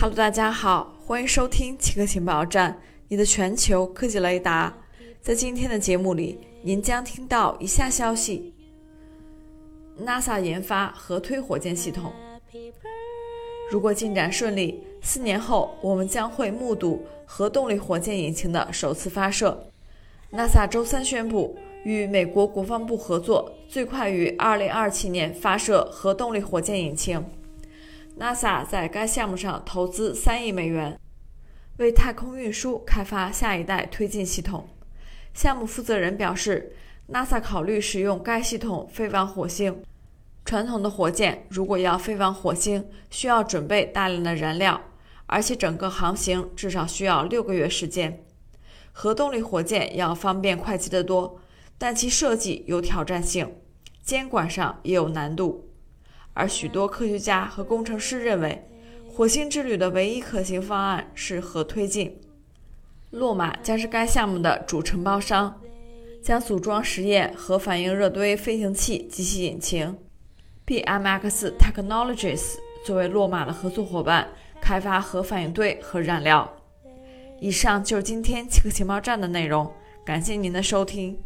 Hello，大家好，欢迎收听奇客情报站，你的全球科技雷达。在今天的节目里，您将听到以下消息：NASA 研发核推火箭系统。如果进展顺利，四年后我们将会目睹核动力火箭引擎的首次发射。NASA 周三宣布，与美国国防部合作，最快于2027年发射核动力火箭引擎。NASA 在该项目上投资三亿美元，为太空运输开发下一代推进系统。项目负责人表示，NASA 考虑使用该系统飞往火星。传统的火箭如果要飞往火星，需要准备大量的燃料，而且整个航行至少需要六个月时间。核动力火箭要方便快捷得多，但其设计有挑战性，监管上也有难度。而许多科学家和工程师认为，火星之旅的唯一可行方案是核推进。洛马将是该项目的主承包商，将组装实验核反应热堆飞行器及其引擎。BMX Technologies 作为洛马的合作伙伴，开发核反应堆和燃料。以上就是今天七个情报站的内容，感谢您的收听。